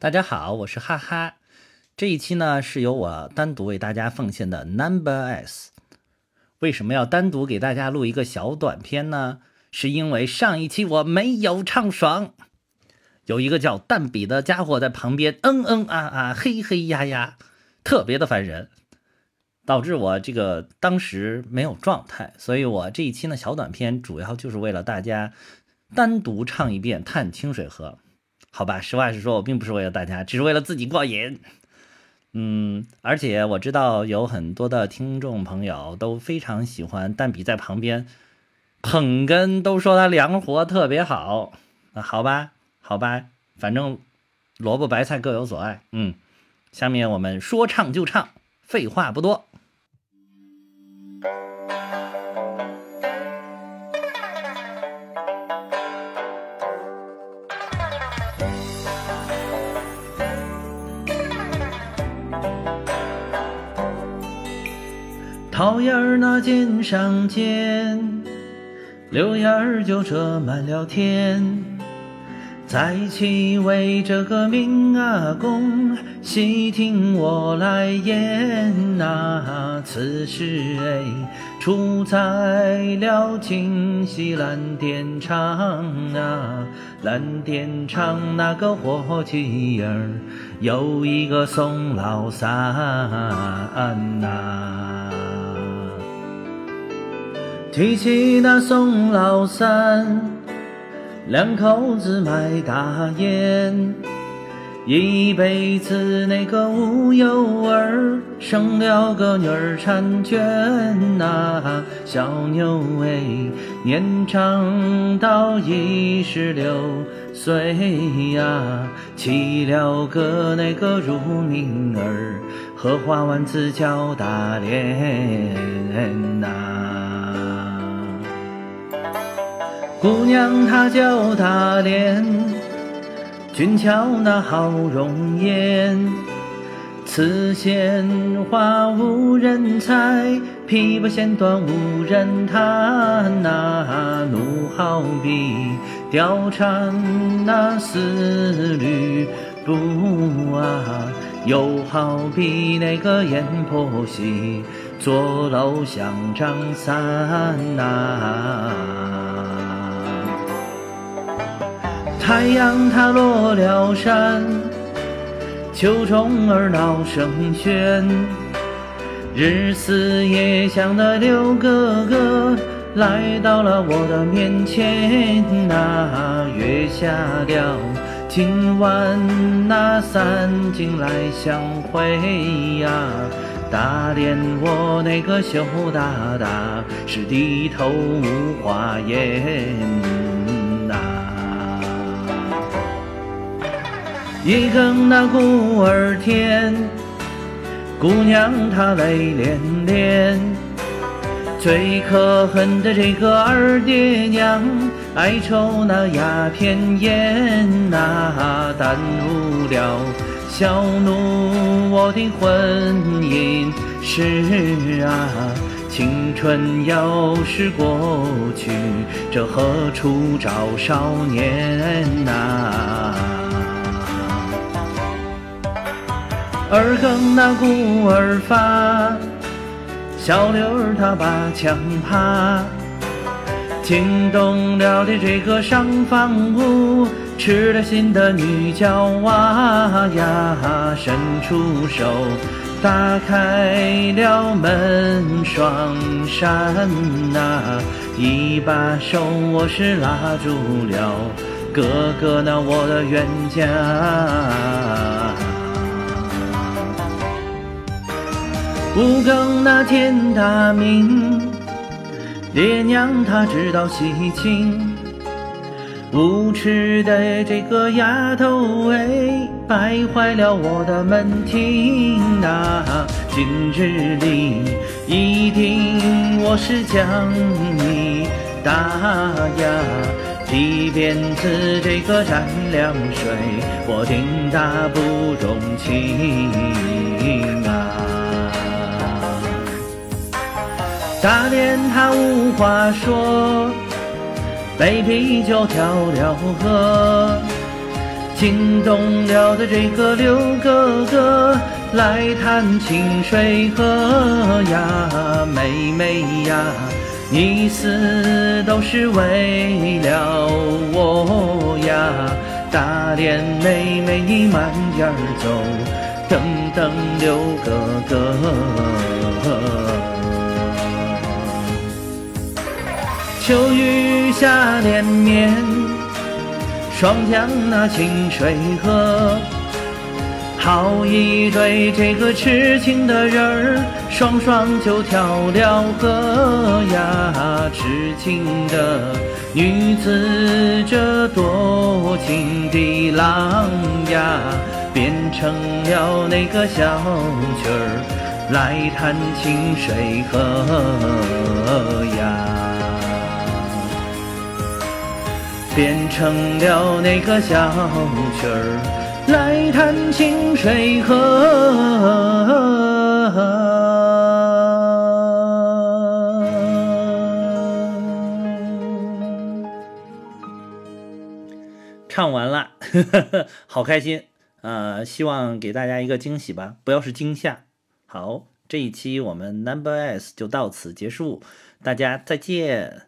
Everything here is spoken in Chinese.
大家好，我是哈哈。这一期呢是由我单独为大家奉献的 Number S。为什么要单独给大家录一个小短片呢？是因为上一期我没有唱爽，有一个叫蛋比的家伙在旁边嗯嗯啊啊嘿嘿呀呀，特别的烦人，导致我这个当时没有状态。所以我这一期呢小短片主要就是为了大家单独唱一遍《探清水河》。好吧，实话实说，我并不是为了大家，只是为了自己过瘾。嗯，而且我知道有很多的听众朋友都非常喜欢蛋比在旁边捧哏，都说他凉活特别好。啊，好吧，好吧，反正萝卜白菜各有所爱。嗯，下面我们说唱就唱，废话不多。桃叶儿那尖上尖，柳叶儿就遮满了天。在起为这个明阿公，细听我来言呐。此事哎，出在了京西蓝靛厂啊，蓝靛厂那个伙计儿，有一个宋老三呐。提起那宋老三，两口子卖大烟，一辈子那个无有儿，生了个女儿婵娟呐，小妞哎，年长到一十六岁呀，起了个那个乳名儿，荷花丸子叫大莲呐。姑娘她叫大莲，俊俏那好容颜，此鲜花无人采，琵琶弦断无人弹呐。怒好比貂蝉那丝缕布啊，又好比那个阎婆惜坐楼想张三呐。太阳它落了山，秋虫儿闹声喧，日思夜想的六哥哥来到了我的面前呐，月下了今晚那三更来相会呀，大连我那个羞答答是低头无话言。一更那鼓儿天，姑娘她泪涟涟，最可恨的这个二爹娘，爱抽那鸦片烟呐，耽误了小奴我的婚姻事啊，青春要是过去，这何处找少年呐？二更那鼓儿发，小六儿他把枪趴，惊动了的这个上房屋，吃了心的女娇娃呀，伸出手打开了门双扇呐，一把手我是拉住了哥哥那我的冤家。五更那天大明，爹娘他知道喜庆，无耻的这个丫头哎，败坏了我的门庭啊！今日里一定我是将你打呀，即便是这个蘸凉水，我定打不容情啊！大连他无话说，杯啤酒跳了河，惊动了的这个刘哥哥，来探清水河呀，妹妹呀，你死都是为了我呀，大莲妹妹你慢点走，等等刘哥哥。秋雨下连绵。双江那清水河，好一对这个痴情的人儿，双双就跳了河呀！痴情的女子，这多情的郎呀，变成了那个小曲儿，来弹清水河呀。变成了那个小曲儿，来弹清水河。唱完了呵呵，好开心啊！希望给大家一个惊喜吧，不要是惊吓。好，这一期我们 Number S 就到此结束，大家再见。